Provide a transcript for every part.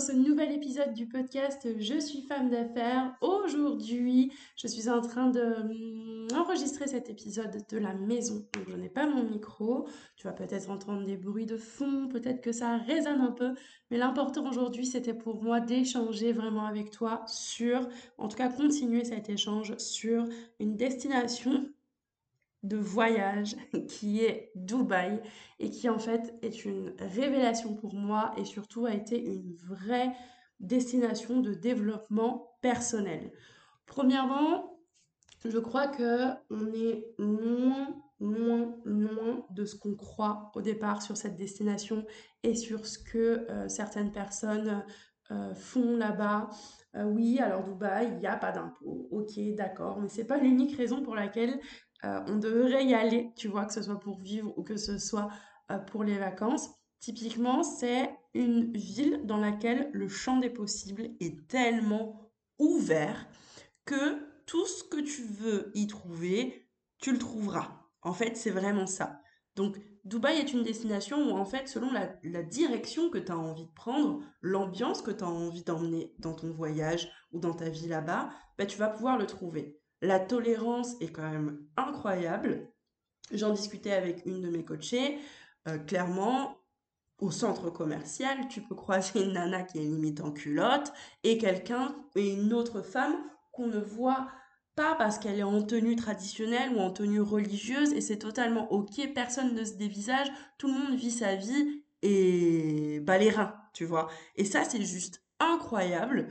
dans ce nouvel épisode du podcast Je suis femme d'affaires. Aujourd'hui, je suis en train d'enregistrer hum, cet épisode de la maison. Donc je n'ai pas mon micro. Tu vas peut-être entendre des bruits de fond, peut-être que ça résonne un peu. Mais l'important aujourd'hui, c'était pour moi d'échanger vraiment avec toi sur, en tout cas continuer cet échange sur une destination de voyage qui est Dubaï et qui en fait est une révélation pour moi et surtout a été une vraie destination de développement personnel. Premièrement, je crois que on est loin, loin, loin de ce qu'on croit au départ sur cette destination et sur ce que euh, certaines personnes euh, font là-bas. Euh, oui, alors Dubaï, il n'y a pas d'impôt. Ok, d'accord, mais c'est pas l'unique raison pour laquelle euh, on devrait y aller, tu vois, que ce soit pour vivre ou que ce soit euh, pour les vacances. Typiquement, c'est une ville dans laquelle le champ des possibles est tellement ouvert que tout ce que tu veux y trouver, tu le trouveras. En fait, c'est vraiment ça. Donc, Dubaï est une destination où, en fait, selon la, direction que tu as envie de prendre, l'ambiance que tu as envie d'emmener dans ton voyage ou dans ta vie là-bas, bah, tu vas pouvoir le trouver. La tolérance est quand même incroyable. J'en discutais avec une de mes coachées. Euh, clairement, au centre commercial, tu peux croiser une nana qui est limite en culotte et quelqu'un et une autre femme qu'on ne voit pas parce qu'elle est en tenue traditionnelle ou en tenue religieuse et c'est totalement ok, personne ne se dévisage, tout le monde vit sa vie et bah les reins, tu vois. Et ça c'est juste incroyable.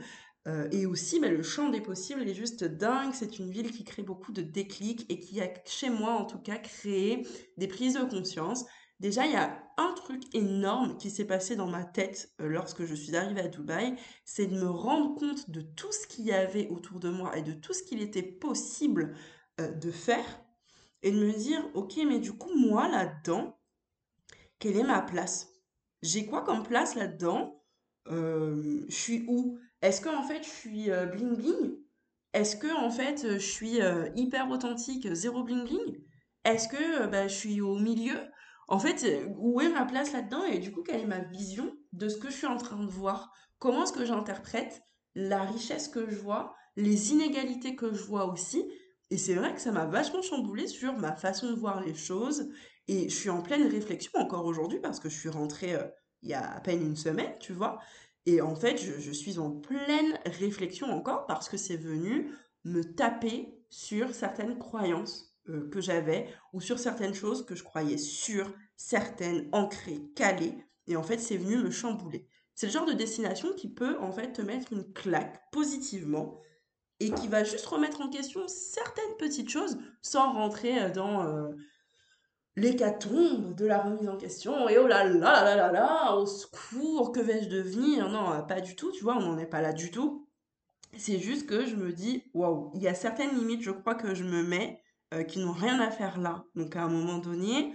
Euh, et aussi, bah, le champ des possibles est juste dingue. C'est une ville qui crée beaucoup de déclics et qui a, chez moi en tout cas, créé des prises de conscience. Déjà, il y a un truc énorme qui s'est passé dans ma tête euh, lorsque je suis arrivée à Dubaï, c'est de me rendre compte de tout ce qu'il y avait autour de moi et de tout ce qu'il était possible euh, de faire et de me dire, ok, mais du coup, moi là-dedans, quelle est ma place? J'ai quoi comme place là-dedans? Je suis où? Est-ce que en fait je suis euh, bling bling? Est-ce que en fait je suis euh, hyper authentique, zéro bling bling? Est-ce que bah, je suis au milieu? En fait, où est ma place là-dedans? Et du coup quelle est ma vision de ce que je suis en train de voir? Comment est-ce que j'interprète la richesse que je vois, les inégalités que je vois aussi? Et c'est vrai que ça m'a vachement chamboulé sur ma façon de voir les choses. Et je suis en pleine réflexion encore aujourd'hui parce que je suis rentrée euh, il y a à peine une semaine, tu vois. Et en fait, je, suis en pleine réflexion encore parce que c'est venu me taper sur certaines croyances euh, que j'avais ou sur certaines choses que je croyais sûres, certaines, ancrées, calées. Et en fait, c'est venu me chambouler. C'est le genre de destination qui peut en fait te mettre une claque positivement et qui va juste remettre en question certaines petites choses sans rentrer euh, dans euh, l'hécatombe de la remise en question, et oh là là là là là, au secours, que vais-je devenir? Non, euh, pas du tout, tu vois, on n'en est pas là du tout. C'est juste que je me dis, waouh, il y a certaines limites, je crois que je me mets, euh, qui n'ont rien à faire là. Donc à un moment donné,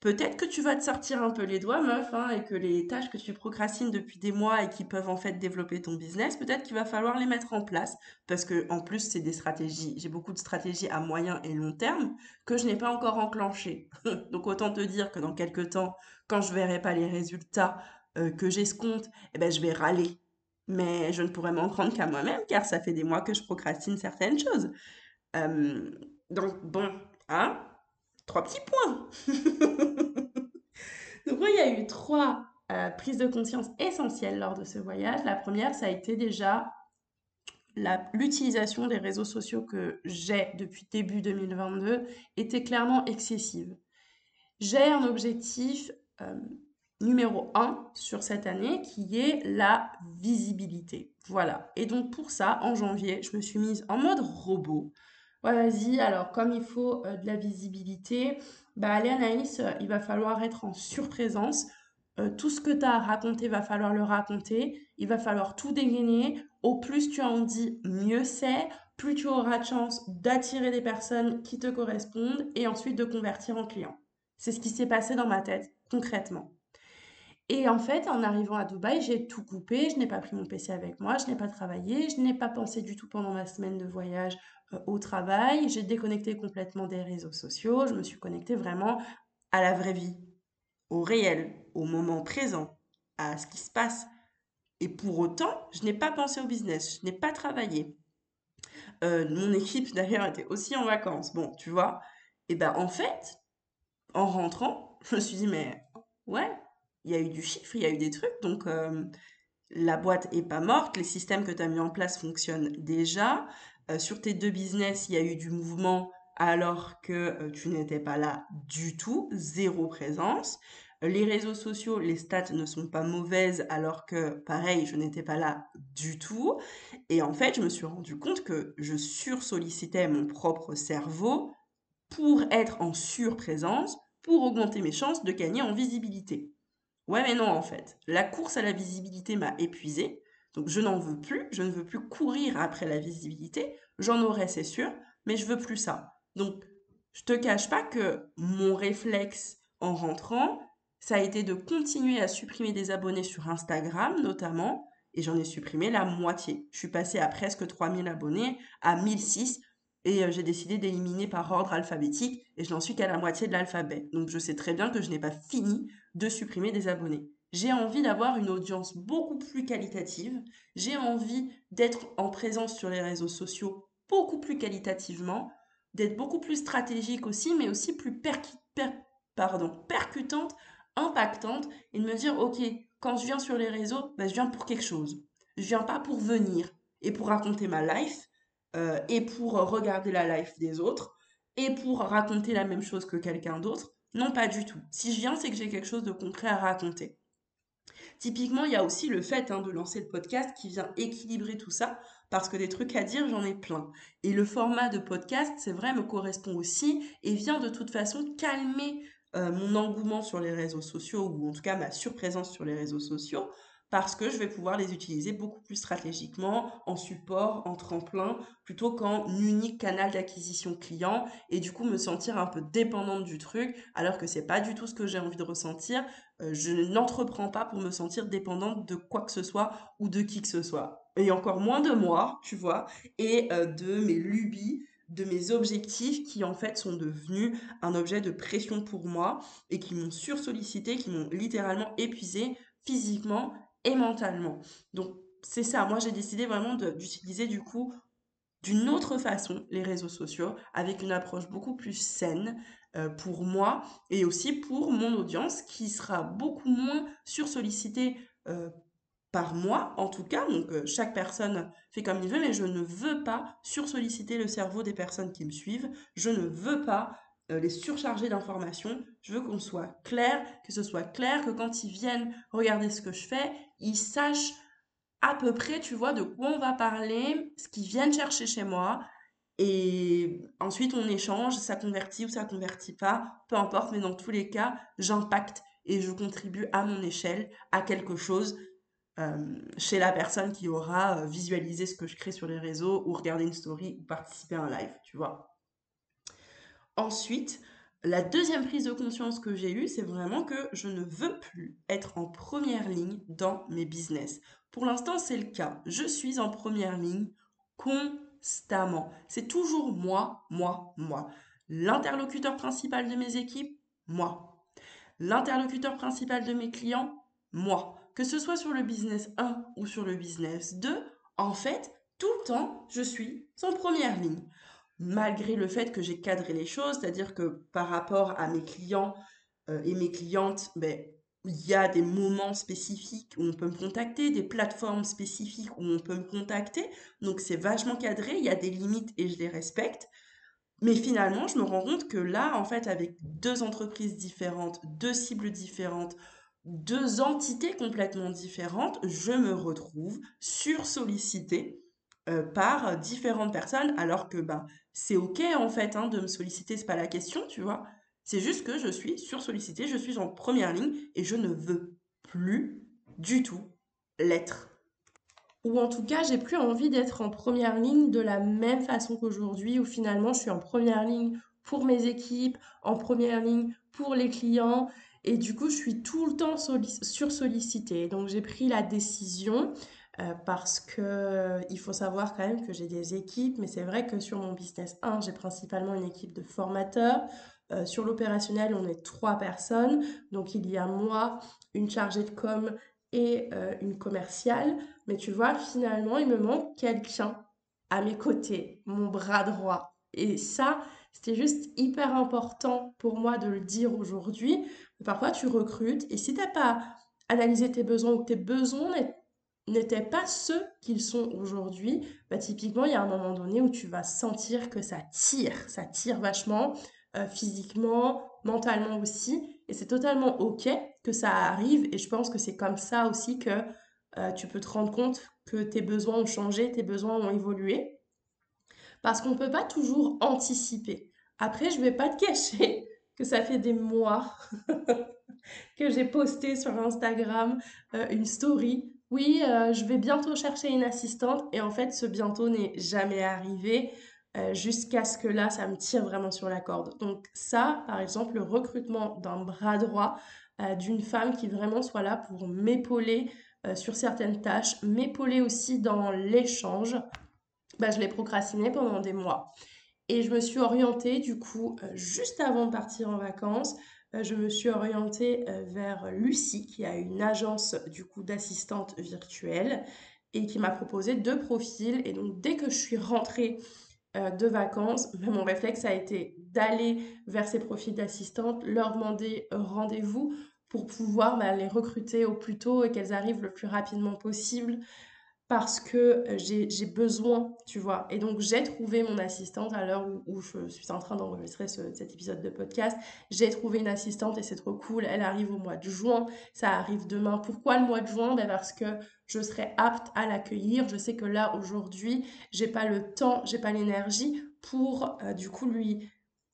Peut-être que tu vas te sortir un peu les doigts, meuf, hein, et que les tâches que tu procrastines depuis des mois et qui peuvent en fait développer ton business, peut-être qu'il va falloir les mettre en place parce que en plus c'est des stratégies. J'ai beaucoup de stratégies à moyen et long terme que je n'ai pas encore enclenchées. Donc autant te dire que dans quelques temps, quand je verrai pas les résultats euh, que j'escompte, eh ben je vais râler. Mais je ne pourrai m'en prendre qu'à moi-même car ça fait des mois que je procrastine certaines choses. Euh, donc bon, hein trois petits points. Donc il y a eu trois euh, prises de conscience essentielles lors de ce voyage. La première, ça a été déjà l'utilisation des réseaux sociaux que j'ai depuis début 2022 était clairement excessive. J'ai un objectif euh, numéro un sur cette année qui est la visibilité. Voilà. Et donc pour ça, en janvier, je me suis mise en mode robot. Ouais, vas-y, alors comme il faut euh, de la visibilité, bah allez Anaïs, il va falloir être en surprésence. tout ce que tu as à raconter, va falloir le raconter. Il va falloir tout dégainer. Au plus tu en dis, mieux c'est. Plus tu auras de chance d'attirer des personnes qui te correspondent et ensuite de convertir en clients. C'est ce qui s'est passé dans ma tête, concrètement. Et en fait, en arrivant à Dubaï, j'ai tout coupé. Je n'ai pas pris mon PC avec moi, je n'ai pas travaillé, je n'ai pas pensé du tout pendant ma semaine de voyage euh, au travail. J'ai déconnecté complètement des réseaux sociaux. Je me suis connectée vraiment à la vraie vie, au réel, au moment présent, à ce qui se passe. Et pour autant, je n'ai pas pensé au business, je n'ai pas travaillé. Euh, mon équipe d'ailleurs était aussi en vacances. Bon, tu vois. Et ben en fait, en rentrant, je me suis dit mais ouais, il y a eu du chiffre, il y a eu des trucs, donc euh, la boîte est pas morte, les systèmes que tu as mis en place fonctionnent déjà. Euh, sur tes deux business, il y a eu du mouvement alors que euh, tu n'étais pas là du tout, zéro présence. Les réseaux sociaux, les stats ne sont pas mauvaises alors que, pareil, je n'étais pas là du tout. Et en fait, je me suis rendu compte que je sursollicitais mon propre cerveau pour être en surprésence, pour augmenter mes chances de gagner en visibilité. Ouais, mais non, en fait. La course à la visibilité m'a épuisée. Donc, je n'en veux plus. Je ne veux plus courir après la visibilité. J'en aurai, c'est sûr, mais je veux plus ça. Donc, je te cache pas que mon réflexe en rentrant, ça a été de continuer à supprimer des abonnés sur Instagram, notamment, et j'en ai supprimé la moitié. Je suis passée à presque 3000 abonnés, à 1006, et euh, j'ai décidé d'éliminer par ordre alphabétique, et je n'en suis qu'à la moitié de l'alphabet. Donc je sais très bien que je n'ai pas fini de supprimer des abonnés. J'ai envie d'avoir une audience beaucoup plus qualitative. J'ai envie d'être en présence sur les réseaux sociaux beaucoup plus qualitativement, d'être beaucoup plus stratégique aussi, mais aussi plus percutante, impactante, et de me dire, OK, quand je viens sur les réseaux, ben, je viens pour quelque chose. Je viens pas pour venir et pour raconter ma life, euh, et pour regarder la life des autres, et pour raconter la même chose que quelqu'un d'autre. Non, pas du tout. Si je viens, c'est que j'ai quelque chose de concret à raconter. Typiquement, il y a aussi le fait hein, de lancer le podcast qui vient équilibrer tout ça, parce que des trucs à dire, j'en ai plein. Et le format de podcast, c'est vrai, me correspond aussi et vient de toute façon calmer euh, mon engouement sur les réseaux sociaux, ou en tout cas ma surprésence sur les réseaux sociaux, parce que je vais pouvoir les utiliser beaucoup plus stratégiquement en support, en tremplin, plutôt qu'en unique canal d'acquisition client et du coup me sentir un peu dépendante du truc alors que c'est pas du tout ce que j'ai envie de ressentir. Euh, je n'entreprends pas pour me sentir dépendante de quoi que ce soit ou de qui que ce soit. Et encore moins de moi, tu vois, et euh, de mes lubies de mes objectifs qui en fait sont devenus un objet de pression pour moi et qui m'ont sursollicité, qui m'ont littéralement épuisé physiquement et mentalement. Donc c'est ça, moi j'ai décidé vraiment d'utiliser du coup d'une autre façon les réseaux sociaux avec une approche beaucoup plus saine euh, pour moi et aussi pour mon audience qui sera beaucoup moins sursollicitée euh, par moi en tout cas. Donc euh, chaque personne fait comme il veut mais je ne veux pas sursolliciter le cerveau des personnes qui me suivent. Je ne veux pas euh, les surcharger d'informations. Je veux qu'on soit clair, que ce soit clair, que quand ils viennent regarder ce que je fais, ils sachent à peu près, tu vois, de quoi on va parler, ce qu'ils viennent chercher chez moi. Et ensuite, on échange, ça convertit ou ça convertit pas, peu importe, mais dans tous les cas, j'impacte et je contribue à mon échelle à quelque chose euh, chez la personne qui aura euh, visualisé ce que je crée sur les réseaux ou regardé une story ou participé à un live, tu vois. Ensuite, la deuxième prise de conscience que j'ai eue, c'est vraiment que je ne veux plus être en première ligne dans mes business. Pour l'instant, c'est le cas. Je suis en première ligne constamment. C'est toujours moi, moi, moi. L'interlocuteur principal de mes équipes, moi. L'interlocuteur principal de mes clients, moi. Que ce soit sur le business 1 ou sur le business 2, en fait, tout le temps, je suis en première ligne malgré le fait que j'ai cadré les choses, c'est-à-dire que par rapport à mes clients euh, et mes clientes, ben, il y a des moments spécifiques où on peut me contacter, des plateformes spécifiques où on peut me contacter. Donc c'est vachement cadré, il y a des limites et je les respecte. Mais finalement, je me rends compte que là, en fait, avec deux entreprises différentes, deux cibles différentes, deux entités complètement différentes, je me retrouve sursollicitée euh, par différentes personnes, alors que ben, c'est ok en fait hein, de me solliciter, c'est pas la question, tu vois. C'est juste que je suis sursollicitée, je suis en première ligne et je ne veux plus du tout l'être. Ou en tout cas, j'ai plus envie d'être en première ligne de la même façon qu'aujourd'hui, où finalement je suis en première ligne pour mes équipes, en première ligne pour les clients. Et du coup, je suis tout le temps sursollicitée. Donc, j'ai pris la décision euh, parce que euh, il faut savoir quand même que j'ai des équipes, mais c'est vrai que sur mon business 1, j'ai principalement une équipe de formateurs. Euh, sur l'opérationnel, on est trois personnes. Donc, il y a moi, une chargée de com et une commerciale. Mais tu vois, finalement, il me manque quelqu'un à mes côtés, mon bras droit. Et ça, c'était juste hyper important pour moi de le dire aujourd'hui. Parfois, tu recrutes et si tu n'as pas analysé tes besoins ou tes besoins n'étaient pas ceux qu'ils sont aujourd'hui, bah, typiquement, il y a un moment donné où tu vas sentir que ça tire, ça tire vachement, euh, physiquement, mentalement aussi. Et c'est totalement OK que ça arrive. Et je pense que c'est comme ça aussi que euh, tu peux te rendre compte que tes besoins ont changé, tes besoins ont évolué. Parce qu'on ne peut pas toujours anticiper. Après, je ne vais pas te cacher que ça fait des mois que j'ai posté sur Instagram euh, une story. Oui, euh, je vais bientôt chercher une assistante et en fait, ce bientôt n'est jamais arrivé euh, jusqu'à ce que là, ça me tire vraiment sur la corde. Donc ça, par exemple, le recrutement d'un bras droit, d'une femme qui vraiment soit là pour m'épauler sur certaines tâches, m'épauler aussi dans l'échange, bah, je l'ai procrastiné pendant des mois. Et je me suis orientée, du coup, euh, juste avant de partir en vacances, euh, je me suis orientée euh, vers Lucie, qui a une agence, du coup, d'assistante virtuelle et qui m'a proposé deux profils. Et donc, dès que je suis rentrée de vacances, mon réflexe a été d'aller vers ces profils d'assistante, leur demander rendez-vous pour pouvoir bah, les recruter au plus tôt et qu'elles arrivent le plus rapidement possible parce que euh, j'ai besoin, tu vois. Et donc, j'ai trouvé mon assistante à l'heure où, je suis en train d'enregistrer cet épisode de podcast. J'ai trouvé une assistante et c'est trop cool. Elle arrive au mois de juin. Ça arrive demain. Pourquoi le mois de juin? Ben Parce que je serai apte à l'accueillir. Je sais que là, aujourd'hui, j'ai pas le temps, j'ai pas l'énergie pour, euh, du coup, lui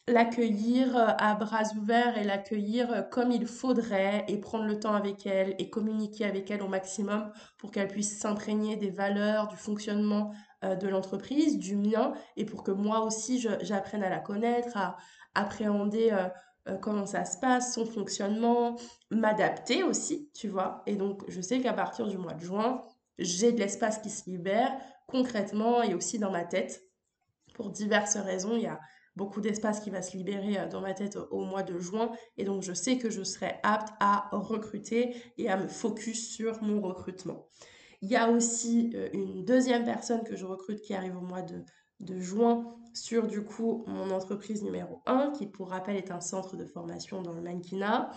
l'accueillir euh, à bras ouverts et l'accueillir euh, comme il faudrait et prendre le temps avec elle et communiquer avec elle au maximum pour qu'elle puisse s'imprégner des valeurs, du fonctionnement euh, de l'entreprise, du mien et pour que moi aussi j'apprenne à la connaître, à appréhender comment ça se passe, son fonctionnement, m'adapter aussi, tu vois. Et donc je sais qu'à partir du mois de juin, j'ai de l'espace qui se libère concrètement et aussi dans ma tête. Pour diverses raisons, il y a beaucoup d'espace qui va se libérer euh, dans ma tête au mois de juin. Et donc, je sais que je serai apte à recruter et à me focus sur mon recrutement. Il y a aussi euh, une deuxième personne que je recrute qui arrive au mois de, de juin sur du coup mon entreprise numéro 1 qui pour rappel est un centre de formation dans le mannequinat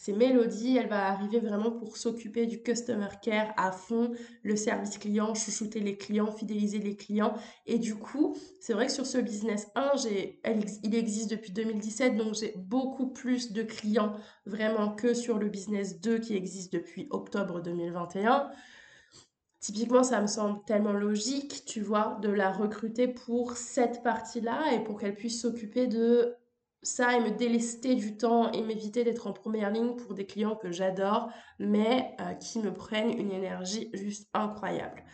c'est Mélodie, elle va arriver vraiment pour s'occuper du customer care à fond, le service client, chouchouter les clients, fidéliser les clients. Et du coup, c'est vrai que sur ce business 1, il existe depuis 2017, donc j'ai beaucoup plus de clients vraiment que sur le business 2 qui existe depuis octobre 2021. Typiquement, ça me semble tellement logique, tu vois, de la recruter pour cette partie-là et pour qu'elle puisse s'occuper de ça et me délester du temps et m'éviter d'être en première ligne pour des clients que j'adore, mais euh, qui me prennent une énergie juste incroyable.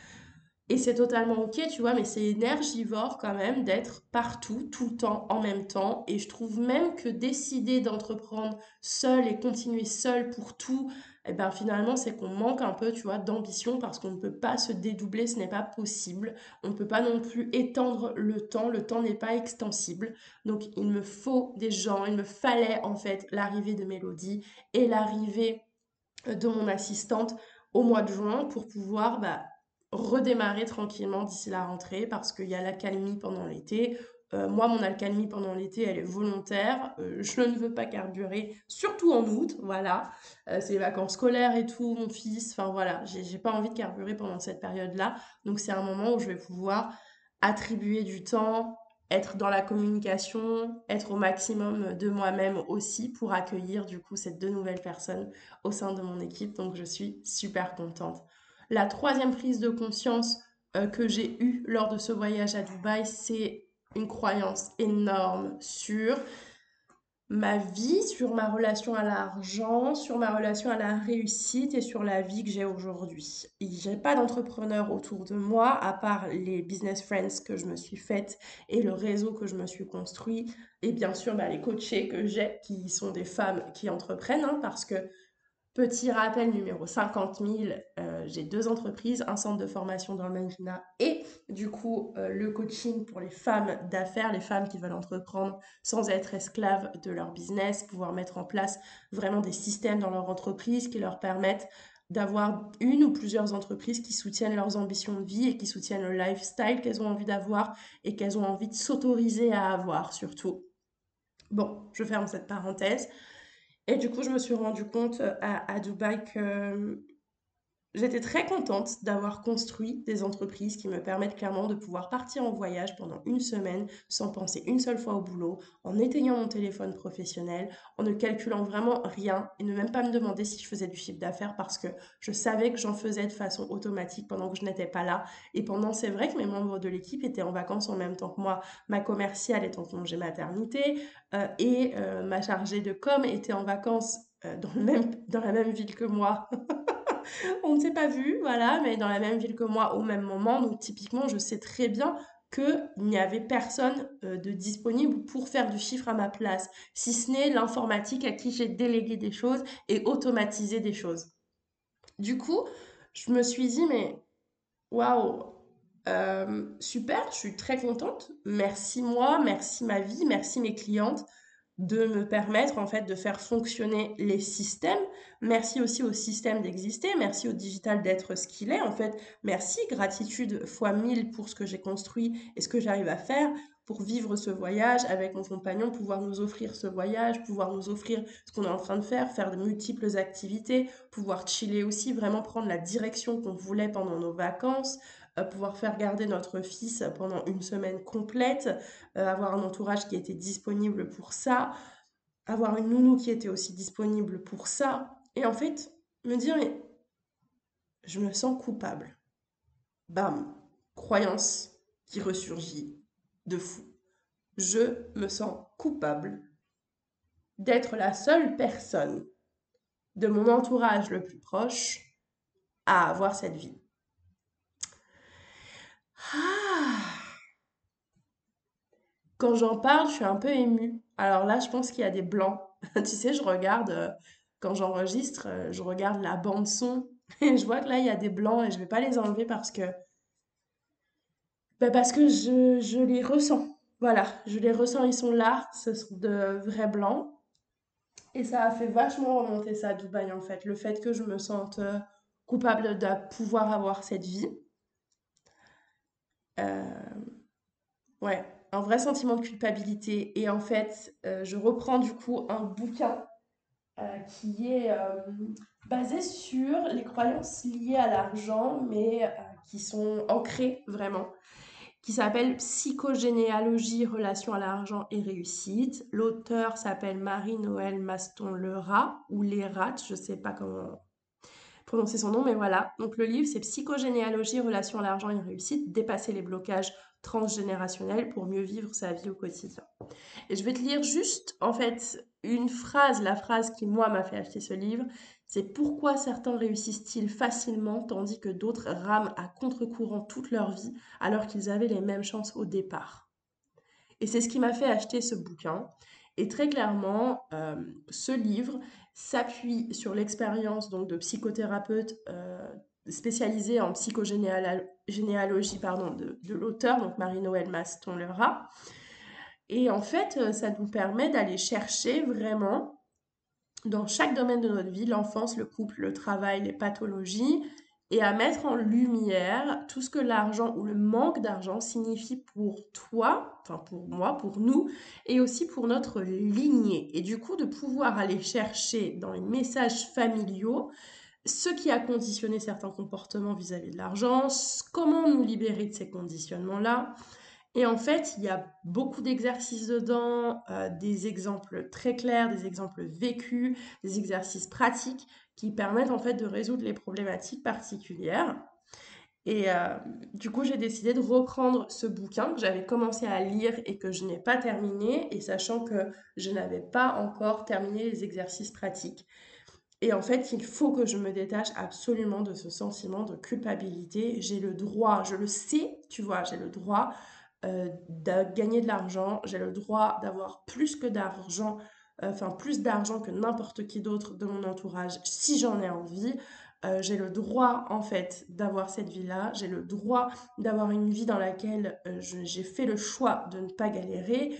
Et c'est totalement ok, tu vois, mais c'est énergivore quand même d'être partout, tout le temps, en même temps. Et je trouve même que décider d'entreprendre seul et continuer seul pour tout, et eh ben finalement, c'est qu'on manque un peu, tu vois, d'ambition parce qu'on ne peut pas se dédoubler, ce n'est pas possible. On ne peut pas non plus étendre le temps, le temps n'est pas extensible. Donc, il me faut des gens, il me fallait en fait l'arrivée de Mélodie et l'arrivée de mon assistante au mois de juin pour pouvoir bah, redémarrer tranquillement d'ici la rentrée parce qu'il y a l'accalmie pendant l'été. Euh, moi, mon alcalmie pendant l'été, elle est volontaire. Euh, je ne veux pas carburer, surtout en août, voilà. Euh, c'est les vacances scolaires et tout, mon fils. Enfin voilà, j'ai pas envie de carburer pendant cette période-là. Donc c'est un moment où je vais pouvoir attribuer du temps, être dans la communication, être au maximum de moi-même aussi pour accueillir du coup ces deux nouvelles personnes au sein de mon équipe. Donc je suis super contente. La troisième prise de conscience que j'ai eue lors de ce voyage à Dubaï, c'est une croyance énorme sur ma vie, sur ma relation à l'argent, sur ma relation à la réussite et sur la vie que j'ai aujourd'hui. J'ai pas d'entrepreneur autour de moi à part les business friends que je me suis faites et le réseau que je me suis construit et bien sûr bah, les coachés que j'ai qui sont des femmes qui entreprennent hein, parce que Petit rappel numéro 50 000, euh, j'ai deux entreprises, un centre de formation dans le management et du coup euh, le coaching pour les femmes d'affaires, les femmes qui veulent entreprendre sans être esclaves de leur business, pouvoir mettre en place vraiment des systèmes dans leur entreprise qui leur permettent d'avoir une ou plusieurs entreprises qui soutiennent leurs ambitions de vie et qui soutiennent le lifestyle qu'elles ont envie d'avoir et qu'elles ont envie de s'autoriser à avoir surtout. Bon, je ferme cette parenthèse. Et du coup, je me suis rendu compte euh, à, à Dubaï que J'étais très contente d'avoir construit des entreprises qui me permettent clairement de pouvoir partir en voyage pendant une semaine sans penser une seule fois au boulot, en éteignant mon téléphone professionnel, en ne calculant vraiment rien et ne même pas me demander si je faisais du chiffre d'affaires parce que je savais que j'en faisais de façon automatique pendant que je n'étais pas là. Et pendant, c'est vrai que mes membres de l'équipe étaient en vacances en même temps que moi. Ma commerciale est en congé maternité euh, et euh, ma chargée de com était en vacances euh, dans, la même ville que moi. on ne s'est pas vu, voilà, mais dans la même ville que moi au même moment. Donc typiquement, je sais très bien qu'il n'y avait personne euh, de disponible pour faire du chiffre à ma place, si ce n'est l'informatique à qui j'ai délégué des choses et automatisé des choses. Du coup, je me suis dit, mais waouh, euh, super, je suis très contente. Merci moi, merci ma vie, merci mes clientes de me permettre en fait de faire fonctionner les systèmes. Merci aussi au système d'exister, merci au digital d'être ce qu'il est en fait. Merci, gratitude fois mille pour ce que j'ai construit et ce que j'arrive à faire pour vivre ce voyage avec mon compagnon, pouvoir nous offrir ce voyage, pouvoir nous offrir ce qu'on est en train de faire, faire de multiples activités, pouvoir chiller aussi, vraiment prendre la direction qu'on voulait pendant nos vacances, pouvoir faire garder notre fils pendant une semaine complète, euh, avoir un entourage qui était disponible pour ça, avoir une nounou qui était aussi disponible pour ça. Et en fait, me dire, mais je me sens coupable. Bam, croyance qui ressurgit de fou. Je me sens coupable d'être la seule personne de mon entourage le plus proche à avoir cette vie. Ah. Quand j'en parle, je suis un peu émue. Alors là, je pense qu'il y a des blancs. tu sais, je regarde, euh, quand j'enregistre, euh, je regarde la bande son et je vois que là, il y a des blancs et je vais pas les enlever parce que, bah, parce que je, je les ressens. Voilà, je les ressens, ils sont là, ce sont de vrais blancs. Et ça a fait vachement remonter ça à Dubaï en fait, le fait que je me sente euh, coupable de pouvoir avoir cette vie. Euh, ouais, un vrai sentiment de culpabilité. Et en fait, euh, je reprends du coup un bouquin euh, qui est basé sur les croyances liées à l'argent, mais qui sont ancrées vraiment, qui s'appelle Psychogénéalogie, relation à l'argent et réussite. L'auteur s'appelle Marie-Noël Maston-Lerat, ou Lerat, je sais pas comment prononcer son nom, mais voilà. Donc le livre, c'est Psychogénéalogie, relation à l'argent et réussite, dépasser les blocages transgénérationnels pour mieux vivre sa vie au quotidien. Et je vais te lire juste, en fait, une phrase, la phrase qui, moi, m'a fait acheter ce livre, c'est pourquoi certains réussissent-ils facilement tandis que d'autres rament à contre-courant toute leur vie alors qu'ils avaient les mêmes chances au départ? Et c'est ce qui m'a fait acheter ce bouquin. Et très clairement, euh, ce livre, s'appuie sur l'expérience donc de psychothérapeute euh, en psychogénéalogie pardon, de, de l'auteur, donc Marie-Noël Maston-Lerat. Et en fait, euh, ça nous permet d'aller chercher vraiment dans chaque domaine de notre vie, l'enfance, le couple, le travail, les pathologies, et à mettre en lumière tout ce que l'argent ou le manque d'argent signifie pour toi, enfin pour moi, pour nous, et aussi pour notre lignée. Et du coup, de pouvoir aller chercher dans les messages familiaux ce qui a conditionné certains comportements vis-à-vis de l'argent, comment nous libérer de ces conditionnements-là. Et en fait, il y a beaucoup d'exercices dedans, euh, des exemples très clairs, des exemples vécus, des exercices pratiques qui permettent en fait de résoudre les problématiques particulières. Et euh, du coup, j'ai décidé de reprendre ce bouquin que j'avais commencé à lire et que je n'ai pas terminé, et sachant que je n'avais pas encore terminé les exercices pratiques. Et en fait, il faut que je me détache absolument de ce sentiment de culpabilité. J'ai le droit, je le sais, tu vois, j'ai le droit euh, de gagner de l'argent, j'ai le droit d'avoir plus que d'argent, euh, enfin plus d'argent que n'importe qui d'autre de mon entourage si j'en ai envie. Euh, j'ai le droit en fait d'avoir cette vie-là, j'ai le droit d'avoir une vie dans laquelle j'ai fait le choix de ne pas galérer,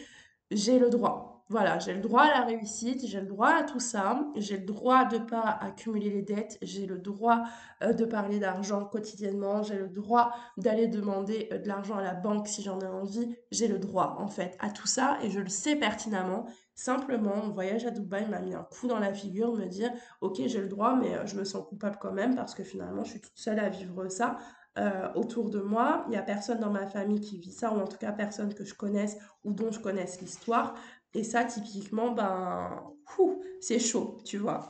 j'ai le droit. Voilà, j'ai le droit à la réussite, j'ai le droit à tout ça, j'ai le droit de ne pas accumuler les dettes, j'ai le droit euh, de parler d'argent quotidiennement, j'ai le droit d'aller demander euh, de l'argent à la banque si j'en ai envie, j'ai le droit en fait à tout ça et je le sais pertinemment. Simplement, mon voyage à Dubaï m'a mis un coup dans la figure, me dire ok j'ai le droit mais euh, je me sens coupable quand même parce que finalement je suis toute seule à vivre ça. autour de moi. Il n'y a personne dans ma famille qui vit ça, ou en tout cas personne que je connaisse ou dont je connaisse l'histoire. Et ça, typiquement, ben, c'est chaud, tu vois.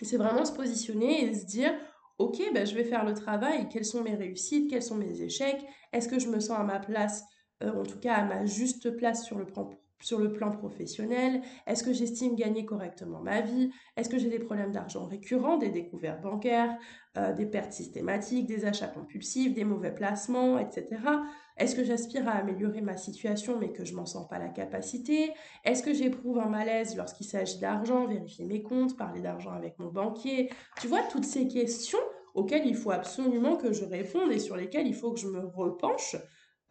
C'est vraiment se positionner et se dire, ok, ben, je vais faire le travail, quelles sont mes réussites, quels sont mes échecs, est-ce que je me sens à ma place, euh, en tout cas à ma juste place sur le plan professionnel? Est-ce que j'estime gagner correctement ma vie? Est-ce que j'ai des problèmes d'argent récurrents, des découvertes bancaires, euh, des pertes systématiques, des achats compulsifs, des mauvais placements, etc. Est-ce que j'aspire à améliorer ma situation mais que je m'en sens pas la capacité? Est-ce que j'éprouve un malaise lorsqu'il s'agit d'argent, vérifier mes comptes, parler d'argent avec mon banquier? Tu vois, toutes ces questions auxquelles il faut absolument que je réponde et sur lesquelles il faut que je me repenche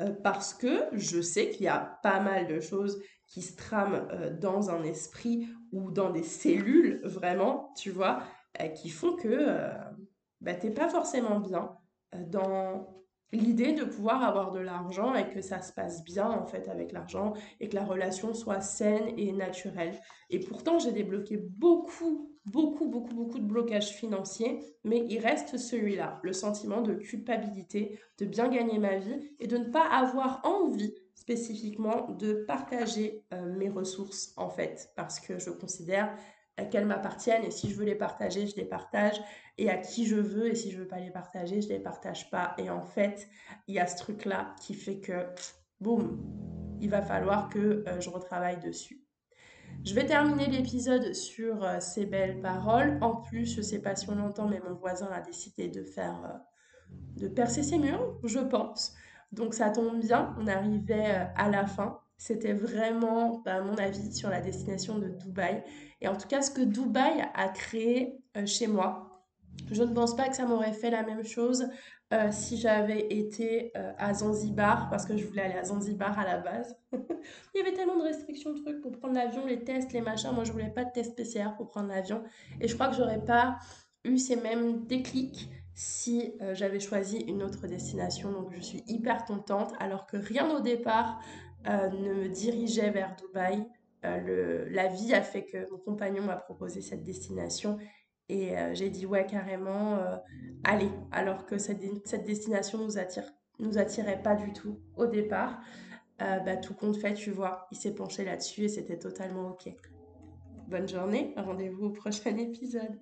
euh, parce que je sais qu'il y a pas mal de choses qui se trament euh, dans un esprit ou dans des cellules vraiment, tu vois, euh, qui font que bah, tu n'es pas forcément bien dans l'idée de pouvoir avoir de l'argent et que ça se passe bien en fait avec l'argent et que la relation soit saine et naturelle. Et pourtant, j'ai débloqué beaucoup, beaucoup, beaucoup, beaucoup de blocages financiers, mais il reste celui-là, le sentiment de culpabilité, de bien gagner ma vie et de ne pas avoir envie spécifiquement de partager euh, mes ressources en fait, parce que je considère qu'elles m'appartiennent et si je veux les partager, je les partage et à qui je veux et si je veux pas les partager, je les partage pas. Et en fait, il y a ce truc-là qui fait que, boum, il va falloir que euh, je retravaille dessus. Je vais terminer l'épisode sur euh, ces belles paroles. En plus, je sais pas si on l'entend, mais mon voisin a décidé de faire, euh, de percer ses murs, je pense. Donc ça tombe bien, on arrivait à la fin. C'était vraiment, bah, mon avis sur la destination de Dubaï. Et en tout cas, ce que Dubaï a créé chez moi, je ne pense pas que ça m'aurait fait la même chose euh, si j'avais été euh, à Zanzibar, parce que je voulais aller à Zanzibar à la base. Il y avait tellement de restrictions de trucs pour prendre l'avion, les tests, les machins. Moi, je voulais pas de test PCR pour prendre l'avion. Et je crois que j'aurais pas eu ces mêmes déclics si euh, j'avais choisi une autre destination. Donc, je suis hyper contente, alors que rien au départ ne me dirigeait vers Dubaï. Le, la vie a fait que mon compagnon m'a proposé cette destination et euh, j'ai dit ouais carrément, euh, allez, alors que cette, destination nous attire, nous attirait pas du tout au départ. Euh, bah, tout compte fait, tu vois, il s'est penché là-dessus et c'était totalement ok. Bonne journée, rendez-vous au prochain épisode.